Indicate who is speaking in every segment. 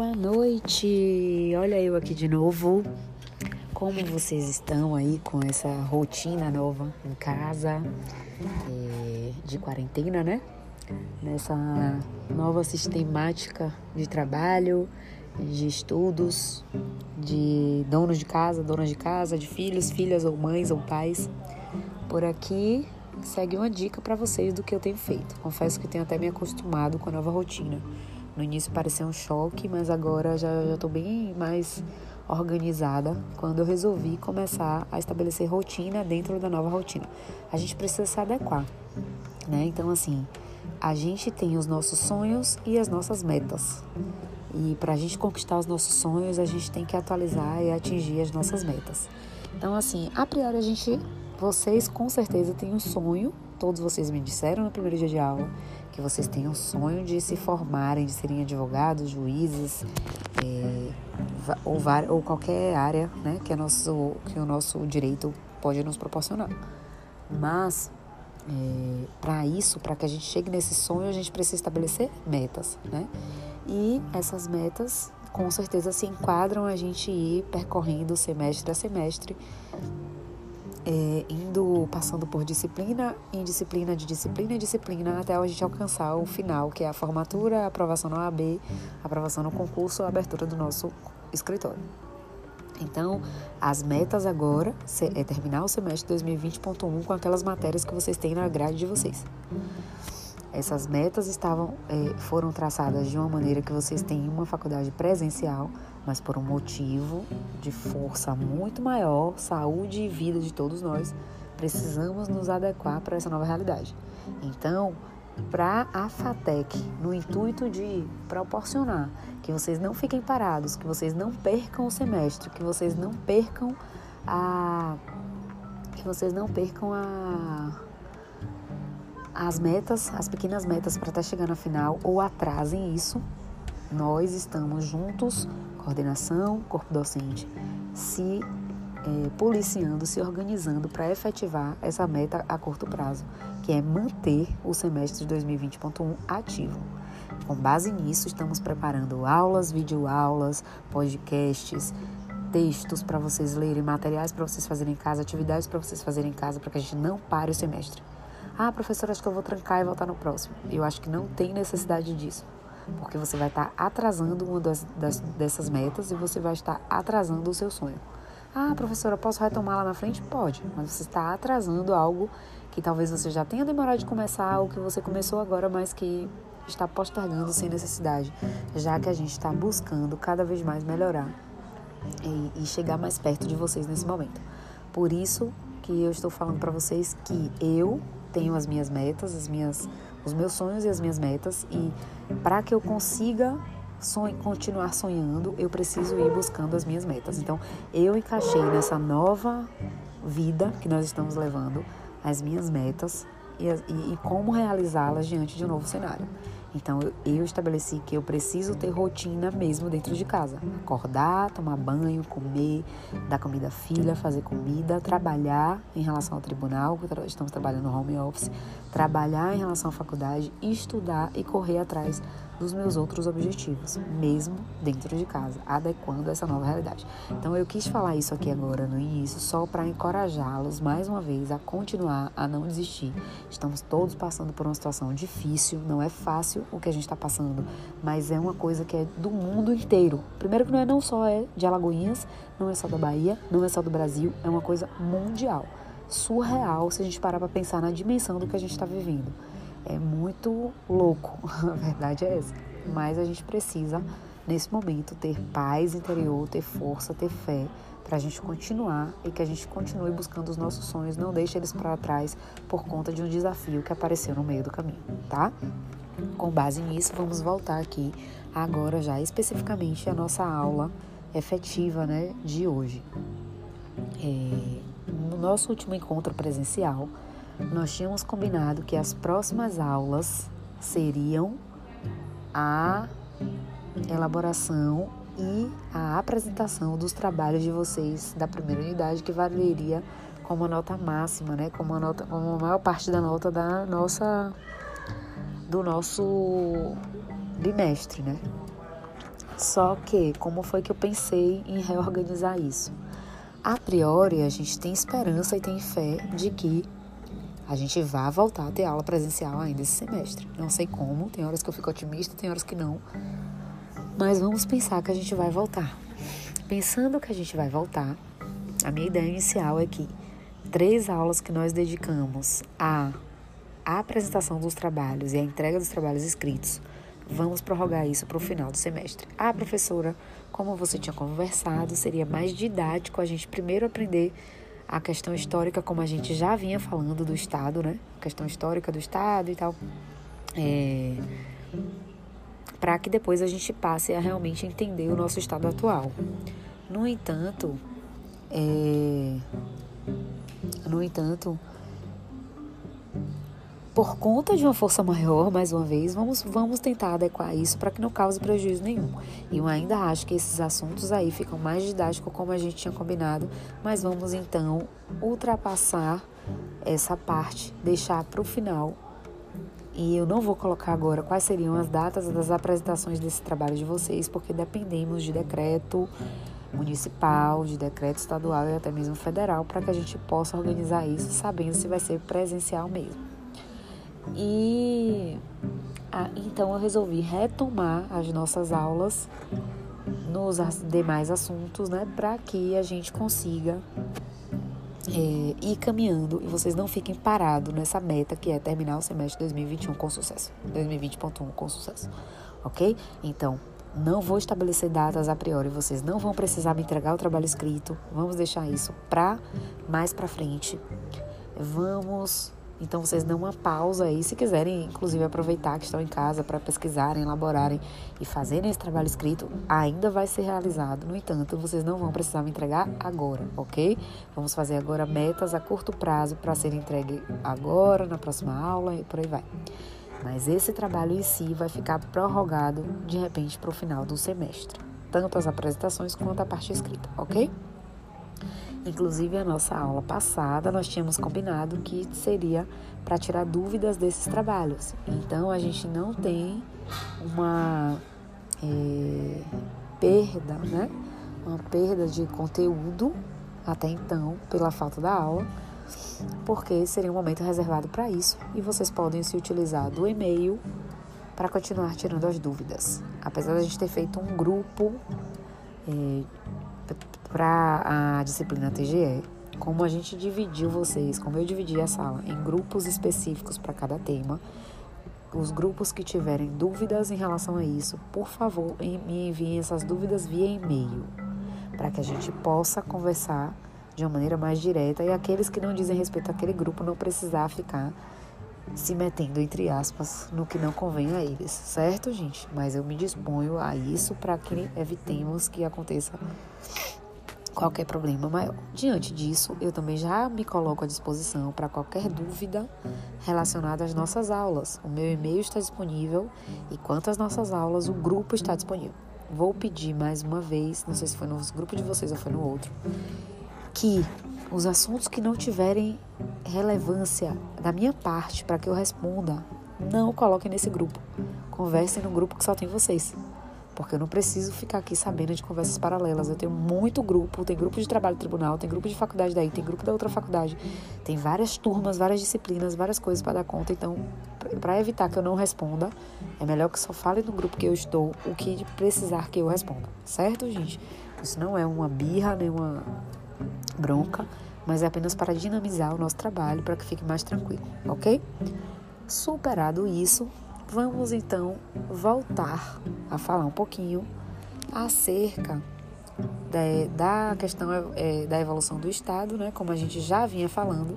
Speaker 1: Boa noite! Olha eu aqui de novo. Como vocês estão aí com essa rotina nova em casa, é, de quarentena, né? Nessa nova sistemática de trabalho, de estudos, de donos de casa, donas de casa, de filhos, filhas ou mães ou pais. Por aqui segue uma dica para vocês do que eu tenho feito. Confesso que tenho até me acostumado com a nova rotina. No início pareceu um choque, mas agora já estou bem mais organizada quando eu resolvi começar a estabelecer rotina dentro da nova rotina. A gente precisa se adequar, né? Então, assim, a gente tem os nossos sonhos e as nossas metas. E para a gente conquistar os nossos sonhos, a gente tem que atualizar e atingir as nossas metas. Então, assim, a priori a gente, vocês com certeza têm um sonho, todos vocês me disseram no primeiro dia de aula, que vocês tenham sonho de se formarem, de serem advogados, juízes, é, ou, ou qualquer área né, que, é nosso, que o nosso direito pode nos proporcionar. Mas, é, para isso, para que a gente chegue nesse sonho, a gente precisa estabelecer metas, né? E essas metas, com certeza, se enquadram a gente ir percorrendo semestre a semestre é, indo, passando por disciplina em disciplina, de disciplina em disciplina, até a gente alcançar o final, que é a formatura, a aprovação no AB, a aprovação no concurso, a abertura do nosso escritório. Então, as metas agora é terminar o semestre 2020.1 com aquelas matérias que vocês têm na grade de vocês. Essas metas estavam, é, foram traçadas de uma maneira que vocês têm uma faculdade presencial, mas por um motivo de força muito maior, saúde e vida de todos nós, precisamos nos adequar para essa nova realidade. Então, para a FATEC, no intuito de proporcionar que vocês não fiquem parados, que vocês não percam o semestre, que vocês não percam a que vocês não percam a as metas, as pequenas metas para estar tá chegando à final ou atrasem isso, nós estamos juntos, coordenação, corpo docente, se é, policiando, se organizando para efetivar essa meta a curto prazo, que é manter o semestre de 2020.1 ativo. Com base nisso, estamos preparando aulas, videoaulas, podcasts, textos para vocês lerem, materiais para vocês fazerem em casa, atividades para vocês fazerem em casa, para que a gente não pare o semestre. Ah, professora, acho que eu vou trancar e voltar no próximo. Eu acho que não tem necessidade disso. Porque você vai estar atrasando uma das, das, dessas metas e você vai estar atrasando o seu sonho. Ah, professora, posso retomar lá na frente? Pode, mas você está atrasando algo que talvez você já tenha demorado de começar ou que você começou agora, mas que está postergando sem necessidade, já que a gente está buscando cada vez mais melhorar e, e chegar mais perto de vocês nesse momento. Por isso que eu estou falando para vocês que eu tenho as minhas metas, as minhas, os meus sonhos e as minhas metas e para que eu consiga sonho, continuar sonhando, eu preciso ir buscando as minhas metas. Então, eu encaixei nessa nova vida que nós estamos levando as minhas metas e, e, e como realizá-las diante de um novo cenário. Então eu estabeleci que eu preciso ter rotina mesmo dentro de casa. Acordar, tomar banho, comer, dar comida à filha, fazer comida, trabalhar em relação ao tribunal, estamos trabalhando no home office, trabalhar em relação à faculdade, estudar e correr atrás dos meus outros objetivos, mesmo dentro de casa, adequando essa nova realidade. Então eu quis falar isso aqui agora no início, só para encorajá-los mais uma vez a continuar, a não desistir. Estamos todos passando por uma situação difícil, não é fácil o que a gente está passando, mas é uma coisa que é do mundo inteiro. Primeiro que não é não só é de Alagoinhas, não é só da Bahia, não é só do Brasil, é uma coisa mundial, surreal se a gente parar para pensar na dimensão do que a gente está vivendo é muito louco, a verdade é essa. Mas a gente precisa, nesse momento, ter paz interior, ter força, ter fé, para a gente continuar e que a gente continue buscando os nossos sonhos, não deixe eles para trás por conta de um desafio que apareceu no meio do caminho, tá? Com base nisso, vamos voltar aqui agora já especificamente a nossa aula efetiva, né, de hoje. É, no nosso último encontro presencial, nós tínhamos combinado que as próximas aulas seriam a elaboração e a apresentação dos trabalhos de vocês da primeira unidade, que valeria como a nota máxima, né? Como a nota, como a maior parte da nota da nossa do nosso bimestre, né? Só que, como foi que eu pensei em reorganizar isso? A priori, a gente tem esperança e tem fé de que a gente vai voltar a ter aula presencial ainda esse semestre. Não sei como, tem horas que eu fico otimista, tem horas que não. Mas vamos pensar que a gente vai voltar. Pensando que a gente vai voltar, a minha ideia inicial é que três aulas que nós dedicamos à apresentação dos trabalhos e à entrega dos trabalhos escritos Vamos prorrogar isso para o final do semestre. Ah, professora, como você tinha conversado, seria mais didático a gente primeiro aprender a questão histórica, como a gente já vinha falando do Estado, né? A questão histórica do Estado e tal. É, para que depois a gente passe a realmente entender o nosso estado atual. No entanto, é, no entanto, por conta de uma força maior, mais uma vez, vamos, vamos tentar adequar isso para que não cause prejuízo nenhum. E eu ainda acho que esses assuntos aí ficam mais didáticos como a gente tinha combinado, mas vamos então ultrapassar essa parte, deixar para o final. E eu não vou colocar agora quais seriam as datas das apresentações desse trabalho de vocês, porque dependemos de decreto municipal, de decreto estadual e até mesmo federal, para que a gente possa organizar isso sabendo se vai ser presencial mesmo. E ah, então eu resolvi retomar as nossas aulas nos demais assuntos, né, para que a gente consiga é, ir caminhando e vocês não fiquem parados nessa meta que é terminar o semestre 2021 com sucesso, 2020.1 com sucesso, ok? Então, não vou estabelecer datas a priori, vocês não vão precisar me entregar o trabalho escrito, vamos deixar isso para mais para frente. Vamos então vocês dão uma pausa aí, se quiserem, inclusive aproveitar que estão em casa para pesquisarem, elaborarem e fazerem esse trabalho escrito, ainda vai ser realizado. No entanto, vocês não vão precisar me entregar agora, ok? Vamos fazer agora metas a curto prazo para ser entregue agora, na próxima aula e por aí vai. Mas esse trabalho em si vai ficar prorrogado de repente para o final do semestre, tanto as apresentações quanto a parte escrita, ok? Inclusive, a nossa aula passada nós tínhamos combinado que seria para tirar dúvidas desses trabalhos. Então, a gente não tem uma é, perda, né? Uma perda de conteúdo até então, pela falta da aula, porque seria um momento reservado para isso e vocês podem se utilizar do e-mail para continuar tirando as dúvidas. Apesar de a gente ter feito um grupo é, para a disciplina TGE, como a gente dividiu vocês, como eu dividi a sala em grupos específicos para cada tema, os grupos que tiverem dúvidas em relação a isso, por favor, me enviem essas dúvidas via e-mail, para que a gente possa conversar de uma maneira mais direta e aqueles que não dizem respeito àquele grupo não precisar ficar se metendo, entre aspas, no que não convém a eles, certo, gente? Mas eu me disponho a isso para que evitemos que aconteça qualquer problema maior. Diante disso, eu também já me coloco à disposição para qualquer dúvida relacionada às nossas aulas. O meu e-mail está disponível e quanto às nossas aulas, o grupo está disponível. Vou pedir mais uma vez, não sei se foi no grupo de vocês ou foi no outro, que os assuntos que não tiverem relevância da minha parte para que eu responda, não coloquem nesse grupo. Conversem no grupo que só tem vocês porque eu não preciso ficar aqui sabendo de conversas paralelas. Eu tenho muito grupo, tem grupo de trabalho do tribunal, tem grupo de faculdade daí, tem grupo da outra faculdade, tem várias turmas, várias disciplinas, várias coisas para dar conta. Então, para evitar que eu não responda, é melhor que só fale no grupo que eu estou o que precisar que eu responda, certo, gente? Isso não é uma birra, nem uma bronca, mas é apenas para dinamizar o nosso trabalho para que fique mais tranquilo, ok? Superado isso, Vamos então voltar a falar um pouquinho acerca da, da questão é, da evolução do Estado, né, como a gente já vinha falando,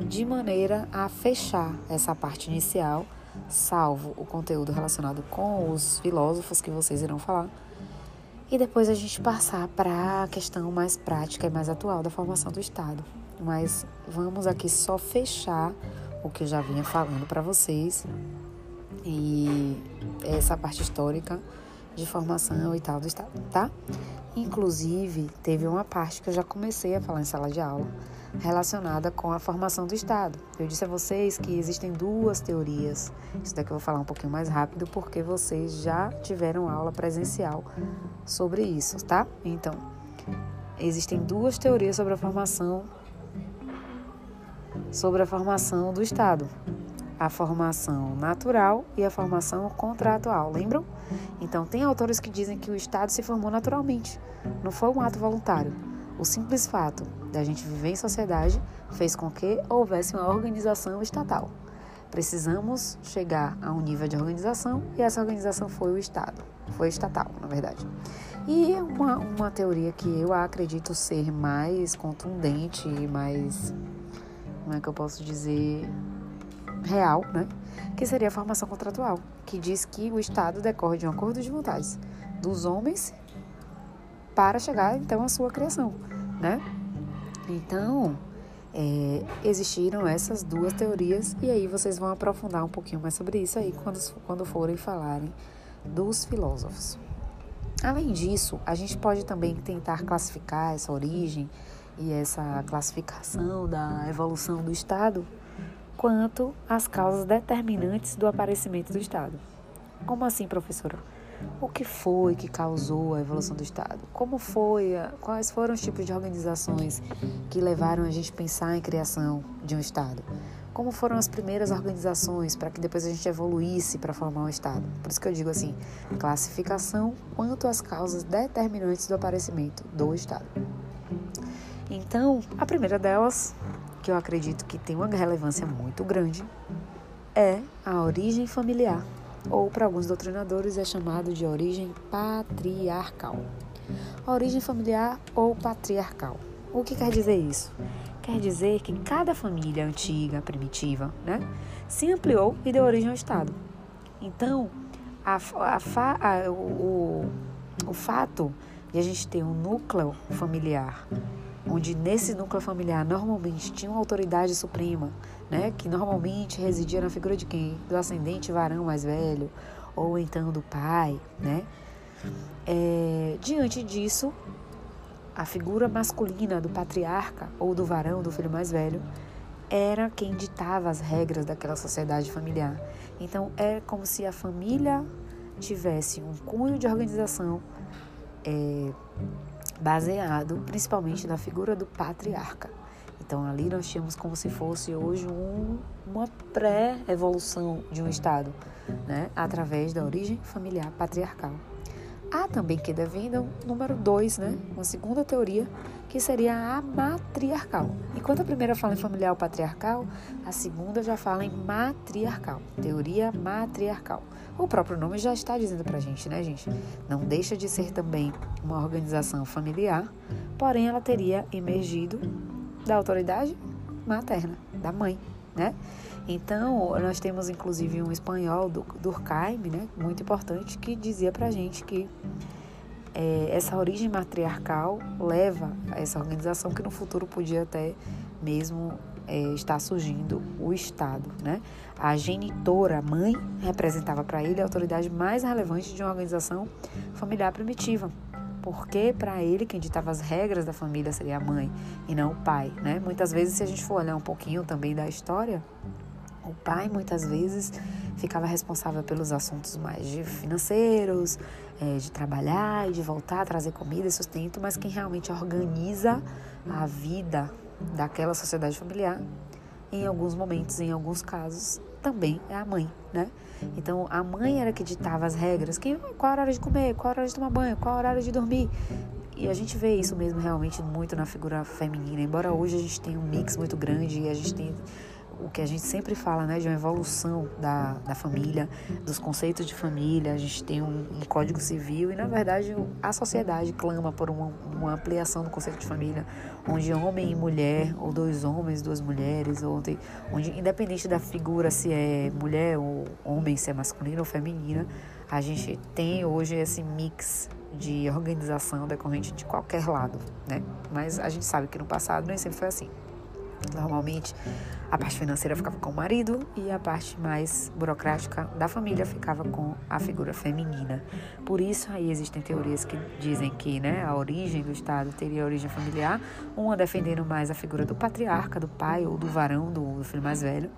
Speaker 1: de maneira a fechar essa parte inicial, salvo o conteúdo relacionado com os filósofos que vocês irão falar, e depois a gente passar para a questão mais prática e mais atual da formação do Estado. Mas vamos aqui só fechar o que eu já vinha falando para vocês e essa parte histórica de formação e tal do Estado, tá? Inclusive, teve uma parte que eu já comecei a falar em sala de aula, relacionada com a formação do Estado. Eu disse a vocês que existem duas teorias. Isso daqui eu vou falar um pouquinho mais rápido porque vocês já tiveram aula presencial sobre isso, tá? Então, existem duas teorias sobre a formação sobre a formação do Estado. A formação natural e a formação contratual, lembram? Então, tem autores que dizem que o Estado se formou naturalmente, não foi um ato voluntário. O simples fato da gente viver em sociedade fez com que houvesse uma organização estatal. Precisamos chegar a um nível de organização e essa organização foi o Estado, foi estatal, na verdade. E uma, uma teoria que eu acredito ser mais contundente e mais, como é que eu posso dizer, real, né? Que seria a formação contratual, que diz que o Estado decorre de um acordo de vontades dos homens para chegar então à sua criação, né? Então, é, existiram essas duas teorias e aí vocês vão aprofundar um pouquinho mais sobre isso aí quando, quando forem falarem dos filósofos. Além disso, a gente pode também tentar classificar essa origem e essa classificação da evolução do Estado quanto às causas determinantes do aparecimento do Estado. Como assim, professora? o que foi que causou a evolução do Estado? Como foi? Quais foram os tipos de organizações que levaram a gente a pensar em criação de um Estado? Como foram as primeiras organizações para que depois a gente evoluísse para formar um Estado? Por isso que eu digo assim, classificação quanto às causas determinantes do aparecimento do Estado. Então, a primeira delas, que eu acredito que tem uma relevância muito grande, é a origem familiar ou para alguns doutrinadores é chamado de origem patriarcal. A origem familiar ou patriarcal. O que quer dizer isso? Quer dizer que cada família antiga, primitiva, né, se ampliou e deu origem ao Estado. Então, a, a, a, o, o fato de a gente ter um núcleo familiar, onde nesse núcleo familiar normalmente tinha uma autoridade suprema, né, que normalmente residia na figura de quem? Do ascendente varão mais velho, ou então do pai, né? É, diante disso, a figura masculina do patriarca ou do varão, do filho mais velho, era quem ditava as regras daquela sociedade familiar. Então, é como se a família tivesse um cunho de organização é, baseado principalmente na figura do patriarca. Então ali nós tínhamos como se fosse hoje um, uma pré-evolução de um Estado, né? através da origem familiar patriarcal. Há também que devendam número dois, né? uma segunda teoria, que seria a matriarcal. Enquanto a primeira fala em familiar patriarcal, a segunda já fala em matriarcal, teoria matriarcal. O próprio nome já está dizendo para a gente, né, gente? Não deixa de ser também uma organização familiar, porém ela teria emergido da autoridade materna, da mãe, né? Então, nós temos inclusive um espanhol, Durkheim, né, muito importante, que dizia pra gente que é, essa origem matriarcal leva a essa organização que no futuro podia até mesmo é, estar surgindo o Estado, né? A genitora, a mãe, representava para ele a autoridade mais relevante de uma organização familiar primitiva porque para ele quem ditava as regras da família seria a mãe e não o pai, né? Muitas vezes, se a gente for olhar um pouquinho também da história, o pai muitas vezes ficava responsável pelos assuntos mais de financeiros, é, de trabalhar de voltar trazer comida e sustento, mas quem realmente organiza a vida daquela sociedade familiar, em alguns momentos, em alguns casos, também é a mãe, né? Então a mãe era que ditava as regras, quem, qual a hora de comer, qual a hora de tomar banho, qual a hora de dormir. E a gente vê isso mesmo realmente muito na figura feminina, embora hoje a gente tenha um mix muito grande e a gente tem o que a gente sempre fala, né, de uma evolução da, da família, dos conceitos de família. A gente tem um, um código civil e, na verdade, a sociedade clama por uma, uma, ampliação do conceito de família, onde homem e mulher, ou dois homens, duas mulheres, onde, onde independente da figura, se é mulher ou homem, se é masculino ou feminina, a gente tem hoje esse mix de organização decorrente de qualquer lado, né? Mas a gente sabe que no passado nem sempre foi assim. Normalmente, a parte financeira ficava com o marido e a parte mais burocrática da família ficava com a figura feminina. Por isso, aí existem teorias que dizem que né, a origem do Estado teria origem familiar, uma defendendo mais a figura do patriarca, do pai ou do varão, do filho mais velho,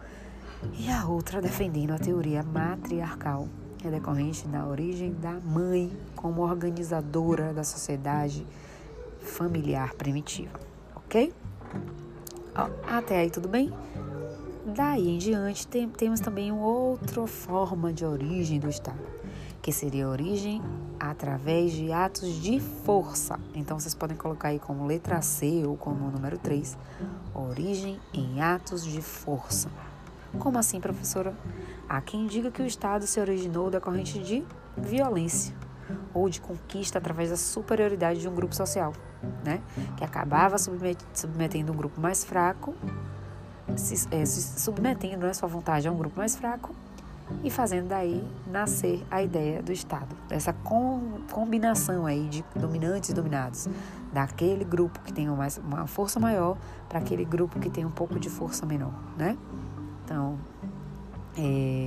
Speaker 1: e a outra defendendo a teoria matriarcal, que é decorrente da origem da mãe como organizadora da sociedade familiar primitiva, ok? Até aí tudo bem? Daí em diante tem, temos também outra forma de origem do Estado, que seria a origem através de atos de força. Então vocês podem colocar aí como letra C ou como número 3, origem em atos de força. Como assim, professora? Há quem diga que o Estado se originou decorrente de violência ou de conquista através da superioridade de um grupo social, né? Que acabava submetendo um grupo mais fraco, se, é, se submetendo né, sua vontade a um grupo mais fraco e fazendo daí nascer a ideia do Estado, dessa com, combinação aí de dominantes e dominados, daquele grupo que tem uma, uma força maior para aquele grupo que tem um pouco de força menor, né? Então, é,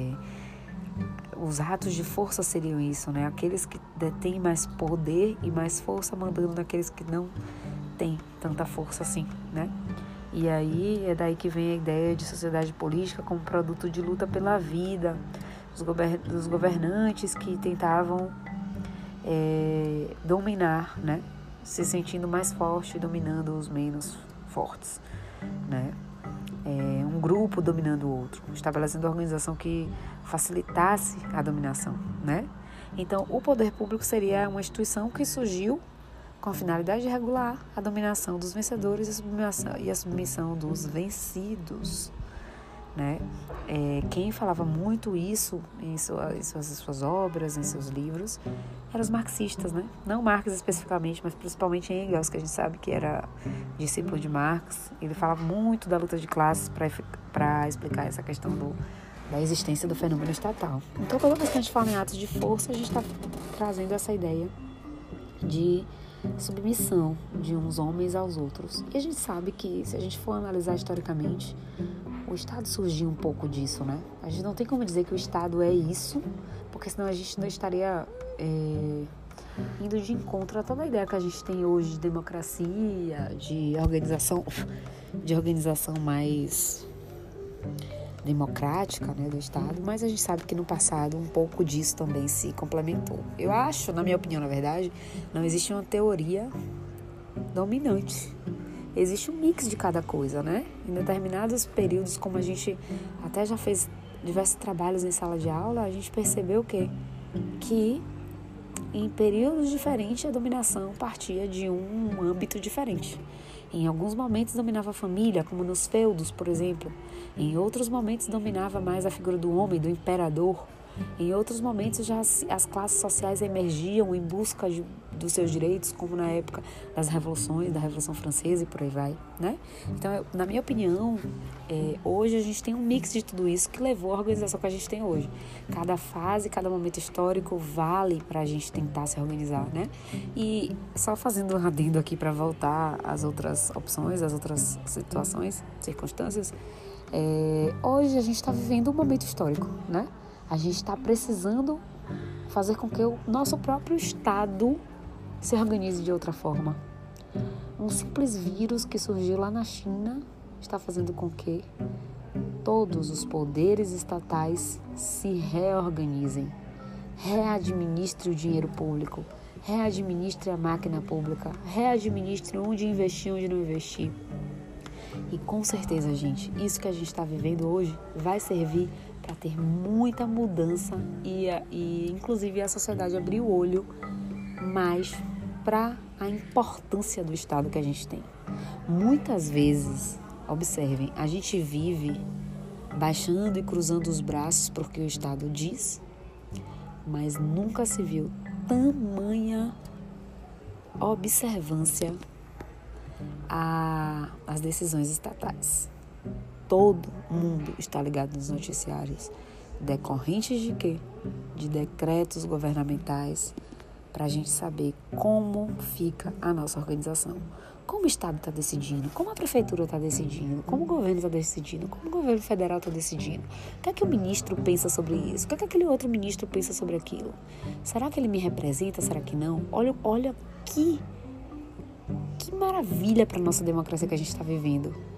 Speaker 1: os atos de força seriam isso, né? Aqueles que detêm mais poder e mais força mandando naqueles que não têm tanta força assim, né? E aí é daí que vem a ideia de sociedade política como produto de luta pela vida, dos governantes que tentavam é, dominar, né? Se sentindo mais forte, dominando os menos fortes, né? É, um grupo dominando o outro, estabelecendo uma organização que facilitasse a dominação, né? Então, o poder público seria uma instituição que surgiu com a finalidade de regular a dominação dos vencedores e a submissão, dos vencidos. Né? É, quem falava muito isso em, em, suas, em, suas, obras, em seus livros, eram os marxistas, né? Não Marx especificamente, mas principalmente Engels, que a gente sabe que era discípulo de Marx. Ele falava muito da luta de classes para explicar essa questão do, da existência do fenômeno estatal. Então, toda vez que a gente fala em atos de força, a gente está trazendo essa ideia de submissão de uns homens aos outros. E a gente sabe que, se a gente for analisar historicamente, o Estado surgiu um pouco disso, né? A gente não tem como dizer que o Estado é isso, porque senão a gente não estaria é, indo de encontro a toda a ideia que a gente tem hoje de democracia, de organização, de organização mais democrática né, do Estado, mas a gente sabe que no passado um pouco disso também se complementou. Eu acho, na minha opinião, na verdade, não existe uma teoria dominante. Existe um mix de cada coisa, né? Em determinados períodos, como a gente até já fez diversos trabalhos em sala de aula, a gente percebeu que que em períodos diferentes a dominação partia de um âmbito diferente. Em alguns momentos dominava a família, como nos feudos, por exemplo. Em outros momentos dominava mais a figura do homem, do imperador. Em outros momentos já as classes sociais emergiam em busca de, dos seus direitos, como na época das revoluções, da Revolução Francesa e por aí vai, né? Então, na minha opinião, é, hoje a gente tem um mix de tudo isso que levou à organização que a gente tem hoje. Cada fase, cada momento histórico vale para a gente tentar se organizar, né? E só fazendo um adendo aqui para voltar às outras opções, às outras situações, circunstâncias, é, hoje a gente está vivendo um momento histórico, né? A gente está precisando fazer com que o nosso próprio Estado se organize de outra forma. Um simples vírus que surgiu lá na China está fazendo com que todos os poderes estatais se reorganizem, readministre o dinheiro público, readministre a máquina pública, readministre onde investir, onde não investir. E com certeza, gente, isso que a gente está vivendo hoje vai servir para ter muita mudança e, e, inclusive, a sociedade abrir o olho mais para a importância do Estado que a gente tem. Muitas vezes, observem, a gente vive baixando e cruzando os braços porque o Estado diz, mas nunca se viu tamanha observância às decisões estatais todo mundo está ligado nos noticiários, decorrentes de quê? De decretos governamentais, para a gente saber como fica a nossa organização, como o Estado está decidindo, como a Prefeitura está decidindo, como o governo está decidindo, como o governo federal está decidindo. O que é que o ministro pensa sobre isso? O que é que aquele outro ministro pensa sobre aquilo? Será que ele me representa? Será que não? Olha, olha que, que maravilha para a nossa democracia que a gente está vivendo.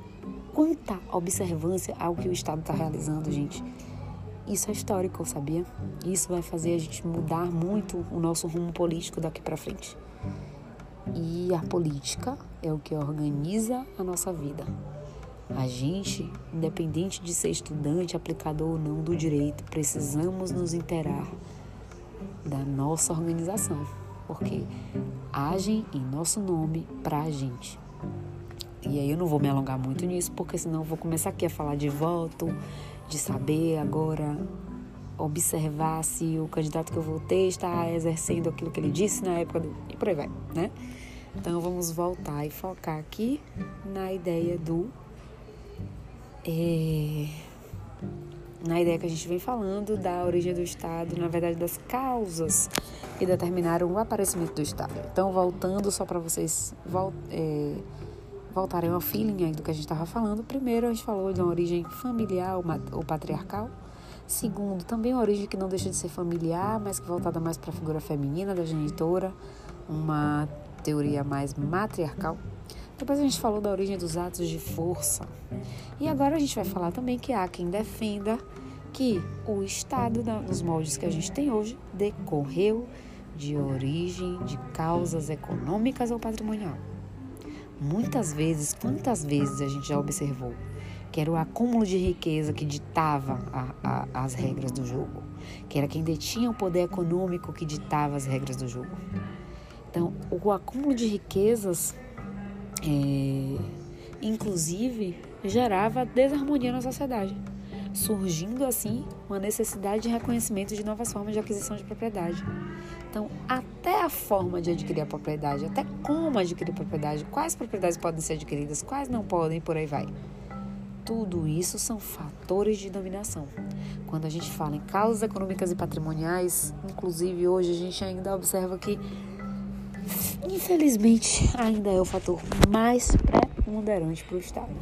Speaker 1: Quanta observância ao que o Estado está realizando, gente. Isso é histórico, sabia? Isso vai fazer a gente mudar muito o nosso rumo político daqui para frente. E a política é o que organiza a nossa vida. A gente, independente de ser estudante, aplicador ou não do direito, precisamos nos interar da nossa organização, porque agem em nosso nome para a gente. E aí eu não vou me alongar muito nisso, porque senão eu vou começar aqui a falar de voto, de saber agora observar se o candidato que eu votei está exercendo aquilo que ele disse na época do. E por aí vai, né? Então vamos voltar e focar aqui na ideia do. É, na ideia que a gente vem falando da origem do Estado, na verdade das causas que determinaram o aparecimento do Estado. Então, voltando só para vocês vol é, voltarem ao feeling aí do que a gente estava falando, primeiro a gente falou de uma origem familiar ou patriarcal. Segundo, também uma origem que não deixa de ser familiar, mas que voltada mais para a figura feminina da genitora, uma teoria mais matriarcal. Depois a gente falou da origem dos atos de força. E agora a gente vai falar também que há quem defenda que o Estado, nos moldes que a gente tem hoje, decorreu de origem de causas econômicas ou patrimonial. Muitas vezes, quantas vezes a gente já observou que era o acúmulo de riqueza que ditava a, a, as regras do jogo, que era quem detinha o poder econômico que ditava as regras do jogo. Então, o acúmulo de riquezas, é, inclusive, gerava desarmonia na sociedade, surgindo assim uma necessidade de reconhecimento de novas formas de aquisição de propriedade. Então, até a forma de adquirir a propriedade, até como adquirir a propriedade, quais propriedades podem ser adquiridas, quais não podem, por aí vai. Tudo isso são fatores de dominação. Quando a gente fala em causas econômicas e patrimoniais, inclusive hoje a gente ainda observa que, infelizmente, ainda é o fator mais preponderante para o Estado.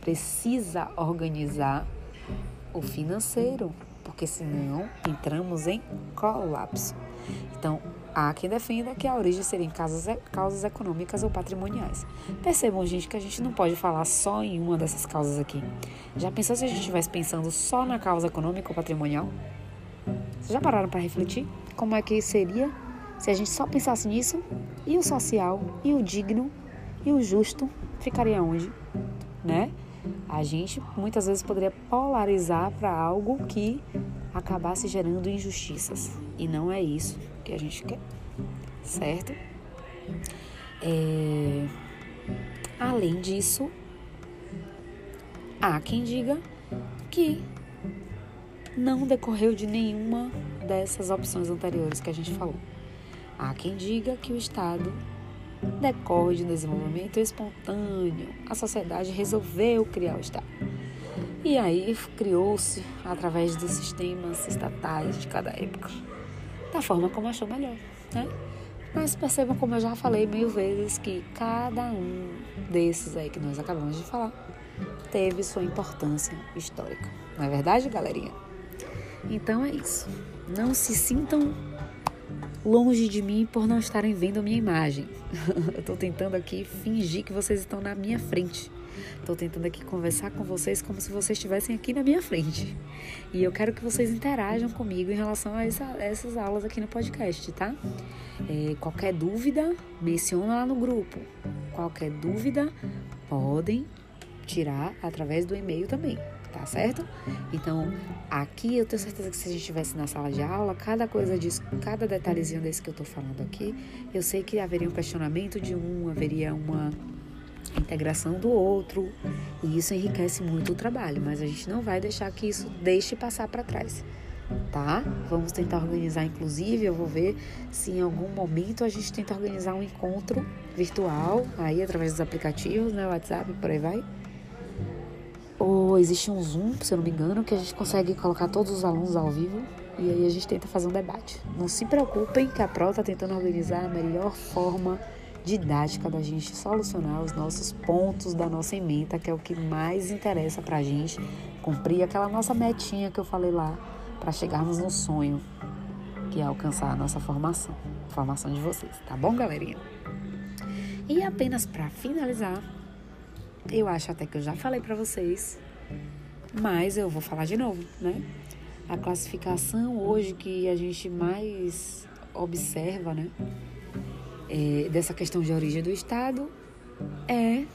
Speaker 1: Precisa organizar o financeiro, porque senão entramos em colapso. Então, Há quem defenda que a origem seria em causas, causas econômicas ou patrimoniais. Percebam, gente, que a gente não pode falar só em uma dessas causas aqui. Já pensou se a gente estivesse pensando só na causa econômica ou patrimonial? Vocês já pararam para refletir? Como é que seria se a gente só pensasse nisso? E o social, e o digno, e o justo ficaria onde? Né? A gente muitas vezes poderia polarizar para algo que acabasse gerando injustiças. E não é isso que a gente quer, certo? É... Além disso, há quem diga que não decorreu de nenhuma dessas opções anteriores que a gente falou. Há quem diga que o Estado decorre de desenvolvimento espontâneo. A sociedade resolveu criar o Estado. E aí criou-se através dos sistemas estatais de cada época da forma como achou melhor, né? Mas percebam como eu já falei mil vezes que cada um desses aí que nós acabamos de falar teve sua importância histórica. Não é verdade, galerinha? Então é isso. Não se sintam longe de mim por não estarem vendo a minha imagem. eu estou tentando aqui fingir que vocês estão na minha frente. Estou tentando aqui conversar com vocês como se vocês estivessem aqui na minha frente. E eu quero que vocês interajam comigo em relação a essa, essas aulas aqui no podcast, tá? É, qualquer dúvida, menciona lá no grupo. Qualquer dúvida, podem tirar através do e-mail também, tá certo? Então, aqui eu tenho certeza que se a gente estivesse na sala de aula, cada coisa disso, cada detalhezinho desse que eu tô falando aqui, eu sei que haveria um questionamento de um, haveria uma integração do outro, e isso enriquece muito o trabalho, mas a gente não vai deixar que isso deixe passar para trás, tá? Vamos tentar organizar, inclusive, eu vou ver se em algum momento a gente tenta organizar um encontro virtual, aí através dos aplicativos, né, WhatsApp, por aí vai. Ou existe um Zoom, se eu não me engano, que a gente consegue colocar todos os alunos ao vivo e aí a gente tenta fazer um debate. Não se preocupem que a Pro está tentando organizar a melhor forma didática da gente solucionar os nossos pontos da nossa emenda, que é o que mais interessa pra gente, cumprir aquela nossa metinha que eu falei lá, para chegarmos no sonho, que é alcançar a nossa formação, a formação de vocês, tá bom, galerinha? E apenas para finalizar, eu acho até que eu já falei para vocês, mas eu vou falar de novo, né? A classificação hoje que a gente mais observa, né? É, dessa questão de origem do Estado é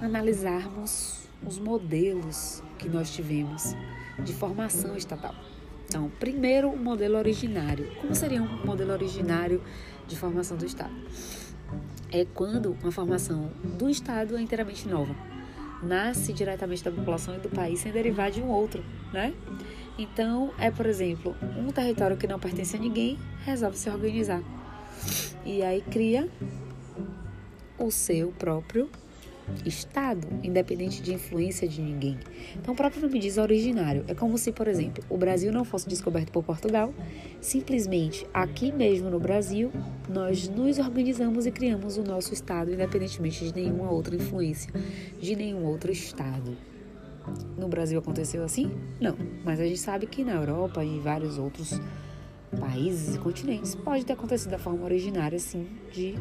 Speaker 1: analisarmos os modelos que nós tivemos de formação estatal. Então, primeiro, o modelo originário. Como seria um modelo originário de formação do Estado? É quando uma formação do Estado é inteiramente nova. Nasce diretamente da população e do país sem derivar de um outro, né? Então, é, por exemplo, um território que não pertence a ninguém resolve se organizar. E aí cria o seu próprio Estado, independente de influência de ninguém. Então, o próprio nome diz originário. É como se, por exemplo, o Brasil não fosse descoberto por Portugal, simplesmente aqui mesmo no Brasil, nós nos organizamos e criamos o nosso Estado, independentemente de nenhuma outra influência, de nenhum outro Estado. No Brasil aconteceu assim? Não, mas a gente sabe que na Europa e em vários outros países e continentes pode ter acontecido da forma originária, sim, de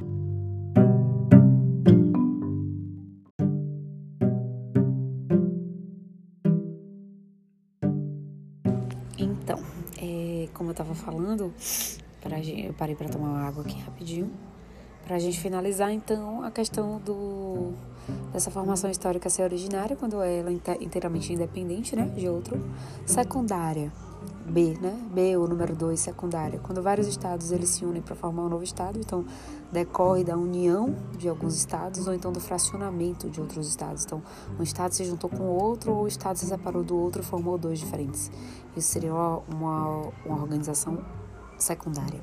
Speaker 1: estava falando, pra gente, eu parei para tomar uma água aqui rapidinho, para a gente finalizar então a questão do dessa formação histórica ser originária quando ela é inteiramente independente, né, de outro, secundária, B, né? B, o número 2, secundária. Quando vários estados eles se unem para formar um novo estado, então decorre da união de alguns estados ou então do fracionamento de outros estados. Então, um estado se juntou com outro ou o estado se separou do outro e formou dois diferentes. Isso seria uma, uma organização secundária.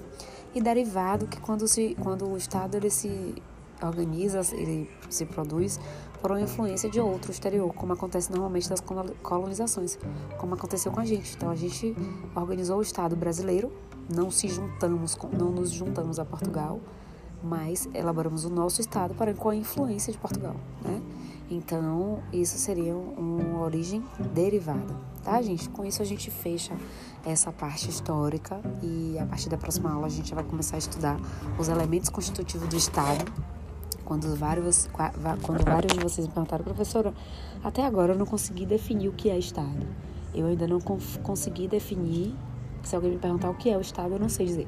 Speaker 1: E derivado que quando, se, quando o estado ele se organiza, ele se produz por uma influência de outro exterior, como acontece normalmente nas colonizações, como aconteceu com a gente. Então a gente organizou o Estado brasileiro, não se juntamos, não nos juntamos a Portugal, mas elaboramos o nosso Estado para com a influência de Portugal, né? Então isso seria uma origem derivada, tá, gente? Com isso a gente fecha essa parte histórica e a partir da próxima aula a gente vai começar a estudar os elementos constitutivos do Estado quando vários, quando vários de vocês me perguntaram, professora, até agora eu não consegui definir o que é Estado. Eu ainda não consegui definir. Se alguém me perguntar o que é o Estado, eu não sei dizer.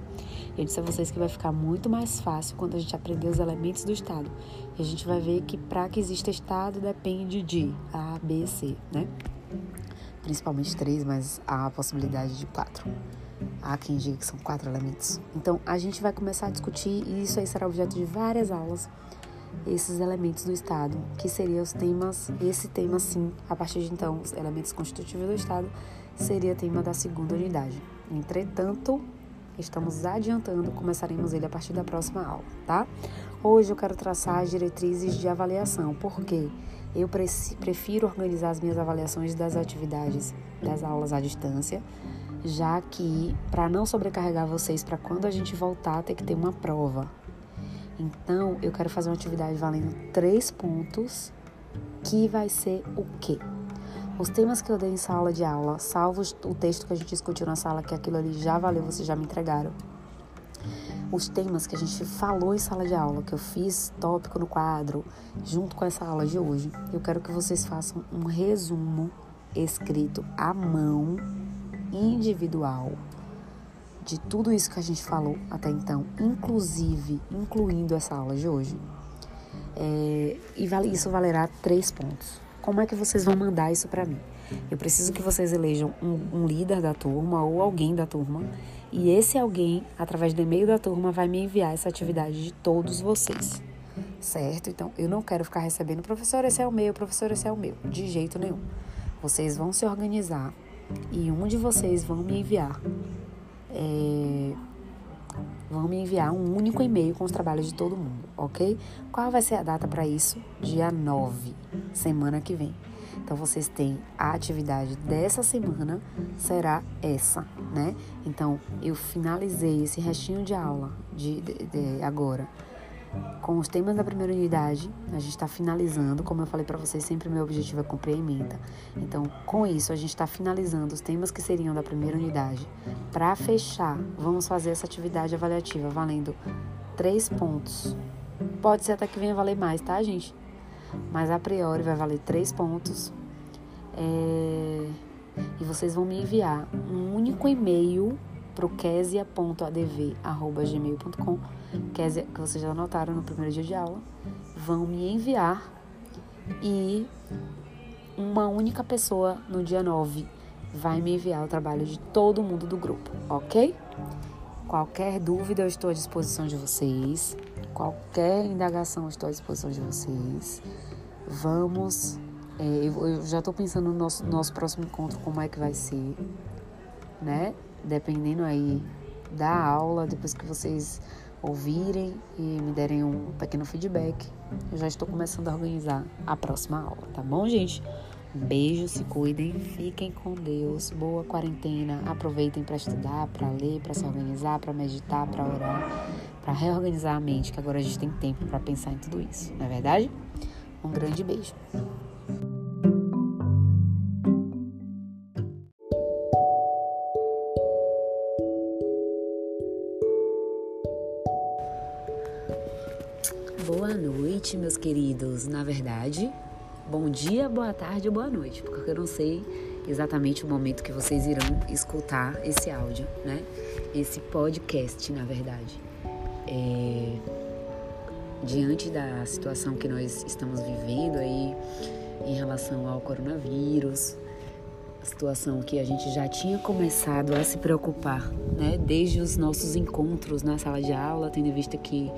Speaker 1: Eu disse a vocês que vai ficar muito mais fácil quando a gente aprender os elementos do Estado. E a gente vai ver que para que exista Estado depende de A, B, C, né? Principalmente três, mas há a possibilidade de quatro. Há quem diga que são quatro elementos. Então, a gente vai começar a discutir, e isso aí será objeto de várias aulas esses elementos do Estado, que seriam os temas, esse tema sim, a partir de então, os elementos constitutivos do Estado, seria tema da segunda unidade. Entretanto, estamos adiantando, começaremos ele a partir da próxima aula, tá? Hoje eu quero traçar as diretrizes de avaliação, porque eu prefiro organizar as minhas avaliações das atividades das aulas à distância, já que para não sobrecarregar vocês para quando a gente voltar ter que ter uma prova, então, eu quero fazer uma atividade valendo três pontos, que vai ser o quê? Os temas que eu dei em sala de aula, salvo o texto que a gente discutiu na sala, que aquilo ali já valeu, vocês já me entregaram. Os temas que a gente falou em sala de aula, que eu fiz tópico no quadro, junto com essa aula de hoje, eu quero que vocês façam um resumo escrito à mão, individual, de tudo isso que a gente falou até então, inclusive, incluindo essa aula de hoje. É, e isso valerá três pontos. Como é que vocês vão mandar isso para mim? Eu preciso que vocês elejam um, um, líder da turma ou alguém da turma, e esse alguém, através do e-mail da turma, vai me enviar essa atividade de todos vocês. Certo? Então, eu não quero ficar recebendo, professor, esse é o meu, professor, esse é o meu. De jeito nenhum. Vocês vão se organizar e um de vocês vão me enviar é, vão me enviar um único e-mail com os trabalhos de todo mundo, ok? Qual vai ser a data para isso? Dia 9, semana que vem. Então vocês têm a atividade dessa semana será essa, né? Então eu finalizei esse restinho de aula de, de, de agora com os temas da primeira unidade, a gente está finalizando. Como eu falei para vocês, sempre meu objetivo é cumprir a emenda. Então, com isso, a gente está finalizando os temas que seriam da primeira unidade. Para fechar, vamos fazer essa atividade avaliativa valendo três pontos. Pode ser até que venha valer mais, tá, gente? Mas a priori vai valer três pontos. É... E vocês vão me enviar um único e-mail para o kesia.adv.gmail.com que vocês já anotaram no primeiro dia de aula, vão me enviar e uma única pessoa no dia 9 vai me enviar o trabalho de todo mundo do grupo, ok? Qualquer dúvida eu estou à disposição de vocês, qualquer indagação eu estou à disposição de vocês. Vamos, é, eu, já estou pensando no nosso, nosso próximo encontro, como é que vai ser, né? Dependendo aí da aula, depois que vocês ouvirem e me derem um pequeno feedback, eu já estou começando a organizar a próxima aula, tá bom, gente? Um beijo, se cuidem, fiquem com Deus, boa quarentena, aproveitem para estudar, para ler, para se organizar, para meditar, para orar, para reorganizar a mente, que agora a gente tem tempo para pensar em tudo isso, não é verdade? Um grande beijo. Queridos. Na verdade, bom dia, boa tarde ou boa noite, porque eu não sei exatamente o momento que vocês irão escutar esse áudio, né? Esse podcast, na verdade. É... Diante da situação que nós estamos vivendo aí em relação ao coronavírus, a situação que a gente já tinha começado a se preocupar, né? Desde os nossos encontros na sala de aula, tendo em vista que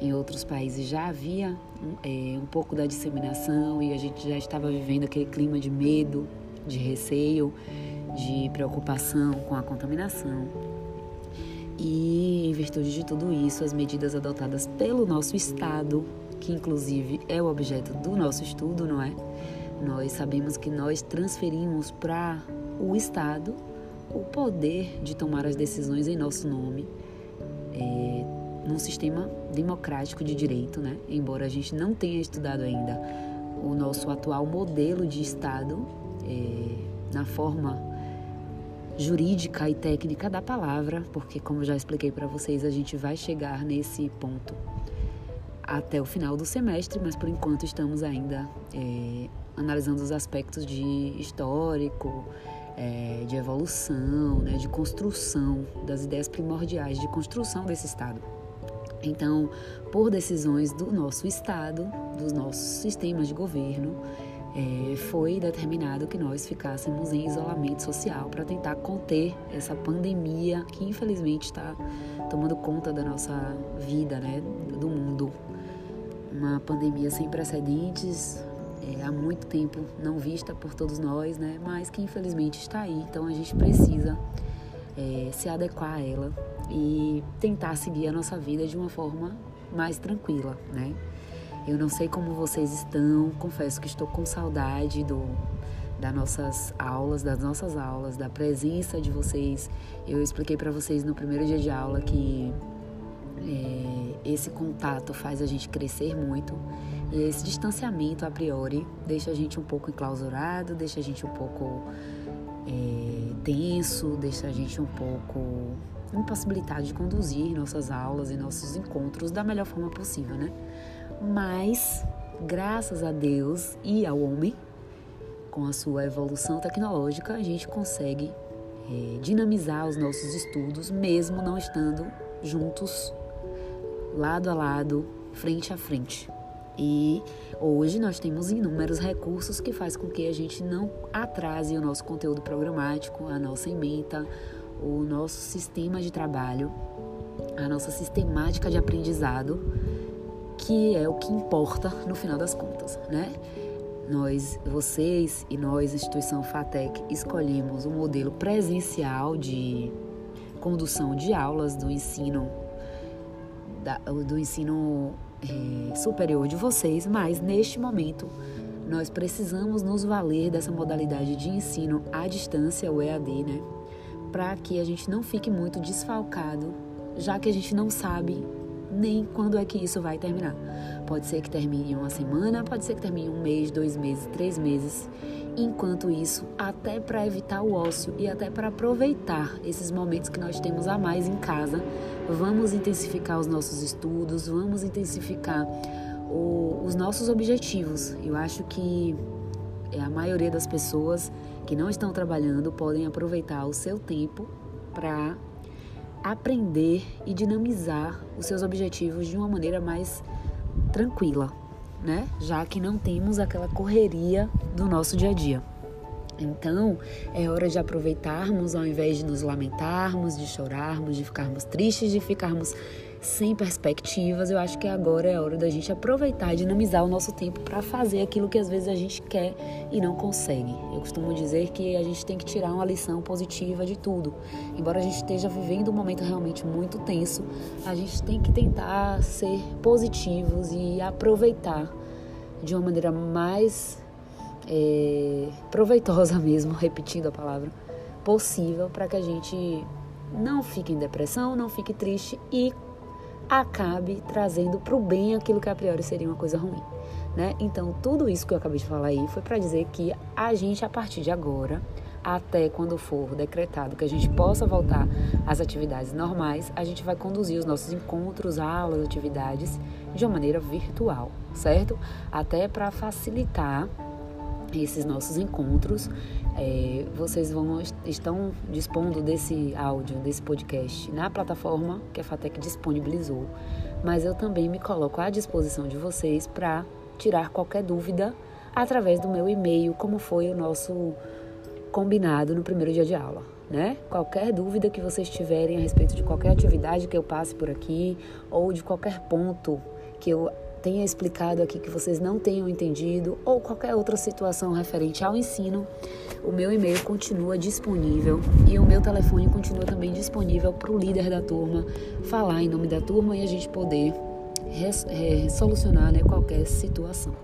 Speaker 1: em outros países já havia é, um pouco da disseminação e a gente já estava vivendo aquele clima de medo, de receio, de preocupação com a contaminação. E em virtude de tudo isso, as medidas adotadas pelo nosso Estado, que inclusive é o objeto do nosso estudo, não é? Nós sabemos que nós transferimos para o Estado o poder de tomar as decisões em nosso nome. É, num sistema democrático de direito, né? Embora a gente não tenha estudado ainda o nosso atual modelo de Estado é, na forma jurídica e técnica da palavra, porque como já expliquei para vocês, a gente vai chegar nesse ponto até o final do semestre, mas por enquanto estamos ainda é, analisando os aspectos de histórico, é, de evolução, né, de construção das ideias primordiais de construção desse Estado. Então, por decisões do nosso Estado, dos nossos sistemas de governo, é, foi determinado que nós ficássemos em isolamento social para tentar conter essa pandemia que infelizmente está tomando conta da nossa vida, né, do mundo. Uma pandemia sem precedentes, é, há muito tempo não vista por todos nós, né, mas que infelizmente está aí. Então a gente precisa é, se adequar a ela e tentar seguir a nossa vida de uma forma mais tranquila, né? Eu não sei como vocês estão, confesso que estou com saudade do das nossas aulas, das nossas aulas, da presença de vocês. Eu expliquei para vocês no primeiro dia de aula que é, esse contato faz a gente crescer muito e esse distanciamento a priori deixa a gente um pouco enclausurado, deixa a gente um pouco é, tenso, deixa a gente um pouco impossibilidade de conduzir nossas aulas e nossos encontros da melhor forma possível, né? Mas, graças a Deus e ao homem, com a sua evolução tecnológica, a gente consegue é, dinamizar os nossos estudos, mesmo não estando juntos, lado a lado, frente a frente. E hoje nós temos inúmeros recursos que faz com que a gente não atrase o nosso conteúdo programático, a nossa ementa, o nosso sistema de trabalho, a nossa sistemática de aprendizado, que é o que importa no final das contas, né? Nós, vocês e nós, instituição FATEC, escolhemos o um modelo presencial de condução de aulas do ensino do ensino é, superior de vocês, mas neste momento nós precisamos nos valer dessa modalidade de ensino à distância, o EAD, né? Para que a gente não fique muito desfalcado, já que a gente não sabe nem quando é que isso vai terminar. Pode ser que termine em uma semana, pode ser que termine um mês, dois meses, três meses. Enquanto isso, até para evitar o ócio e até para aproveitar esses momentos que nós temos a mais em casa, vamos intensificar os nossos estudos, vamos intensificar o, os nossos objetivos. Eu acho que a maioria das pessoas que não estão trabalhando podem aproveitar o seu tempo para aprender e dinamizar os seus objetivos de uma maneira mais tranquila, né? Já que não temos aquela correria do nosso dia a dia. Então, é hora de aproveitarmos ao invés de nos lamentarmos, de chorarmos, de ficarmos tristes, de ficarmos sem perspectivas. Eu acho que agora é hora da gente aproveitar e dinamizar o nosso tempo para fazer aquilo que às vezes a gente quer e não consegue. Eu costumo dizer que a gente tem que tirar uma lição positiva de tudo. Embora a gente esteja vivendo um momento realmente muito tenso, a gente tem que tentar ser positivos e aproveitar de uma maneira mais é, proveitosa mesmo, repetindo a palavra, possível para que a gente não fique em depressão, não fique triste e acabe trazendo para o bem aquilo que a priori seria uma coisa ruim. Né? Então, tudo isso que eu acabei de falar aí foi para dizer que a gente, a partir de agora, até quando for decretado que a gente possa voltar às atividades normais, a gente vai conduzir os nossos encontros, aulas, atividades de uma maneira virtual, certo? Até para facilitar esses nossos encontros. É, vocês vão estão dispondo desse áudio, desse podcast na plataforma que a Fatec disponibilizou, mas eu também me coloco à disposição de vocês para tirar qualquer dúvida através do meu e-mail, como foi o nosso combinado no primeiro dia de aula. Né? Qualquer dúvida que vocês tiverem a respeito de qualquer atividade que eu passe por aqui ou de qualquer ponto que eu tenha explicado aqui que vocês não tenham entendido ou qualquer outra situação referente ao ensino, o meu e-mail continua disponível e o meu telefone continua também disponível para o líder da turma falar em nome da turma e a gente poder solucionar né, qualquer situação.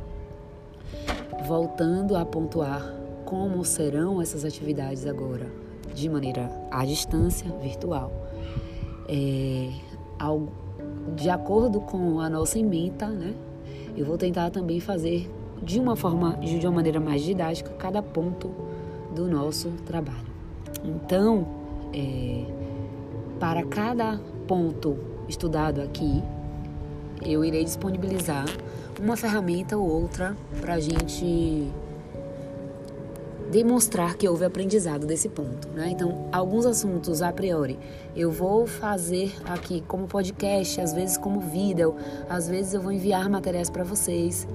Speaker 1: Voltando a pontuar como serão essas atividades agora, de maneira à distância, virtual. É, algo de acordo com a nossa ementa, né? Eu vou tentar também fazer de uma forma, de uma maneira mais didática, cada ponto do nosso trabalho. Então, é, para cada ponto estudado aqui, eu irei disponibilizar uma ferramenta ou outra para a gente demonstrar que houve aprendizado desse ponto, né? Então, alguns assuntos a priori eu vou fazer aqui como podcast, às vezes como vídeo, às vezes eu vou enviar materiais para vocês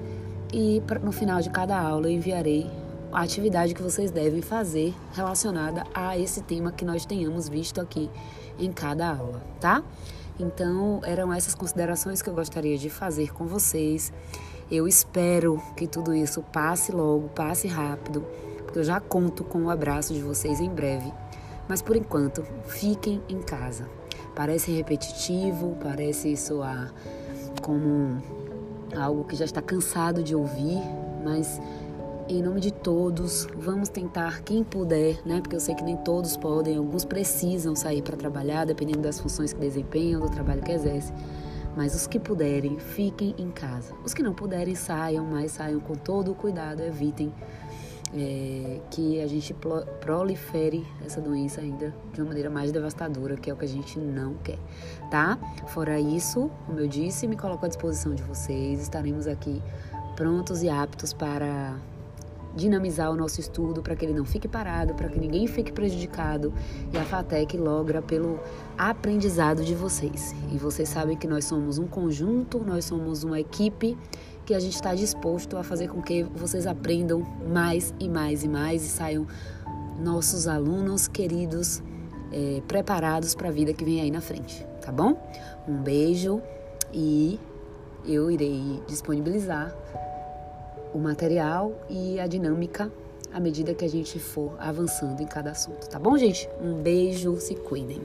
Speaker 1: e no final de cada aula eu enviarei a atividade que vocês devem fazer relacionada a esse tema que nós tenhamos visto aqui em cada aula, tá? Então, eram essas considerações que eu gostaria de fazer com vocês. Eu espero que tudo isso passe logo, passe rápido eu já conto com o abraço de vocês em breve. Mas por enquanto, fiquem em casa. Parece repetitivo, parece soar como algo que já está cansado de ouvir, mas em nome de todos, vamos tentar quem puder, né? Porque eu sei que nem todos podem, alguns precisam sair para trabalhar, dependendo das funções que desempenham, do trabalho que exercem. Mas os que puderem, fiquem em casa. Os que não puderem, saiam, mas saiam com todo o cuidado, evitem é, que a gente prolifere essa doença ainda de uma maneira mais devastadora, que é o que a gente não quer, tá? Fora isso, como eu disse, me coloco à disposição de vocês, estaremos aqui prontos e aptos para dinamizar o nosso estudo para que ele não fique parado, para que ninguém fique prejudicado e a FATEC logra pelo aprendizado de vocês. E vocês sabem que nós somos um conjunto, nós somos uma equipe que a gente está disposto a fazer com que vocês aprendam mais e mais e mais e saiam nossos alunos queridos é, preparados para a vida que vem aí na frente, tá bom? Um beijo e eu irei disponibilizar o material e a dinâmica à medida que a gente for avançando em cada assunto, tá bom, gente? Um beijo, se cuidem.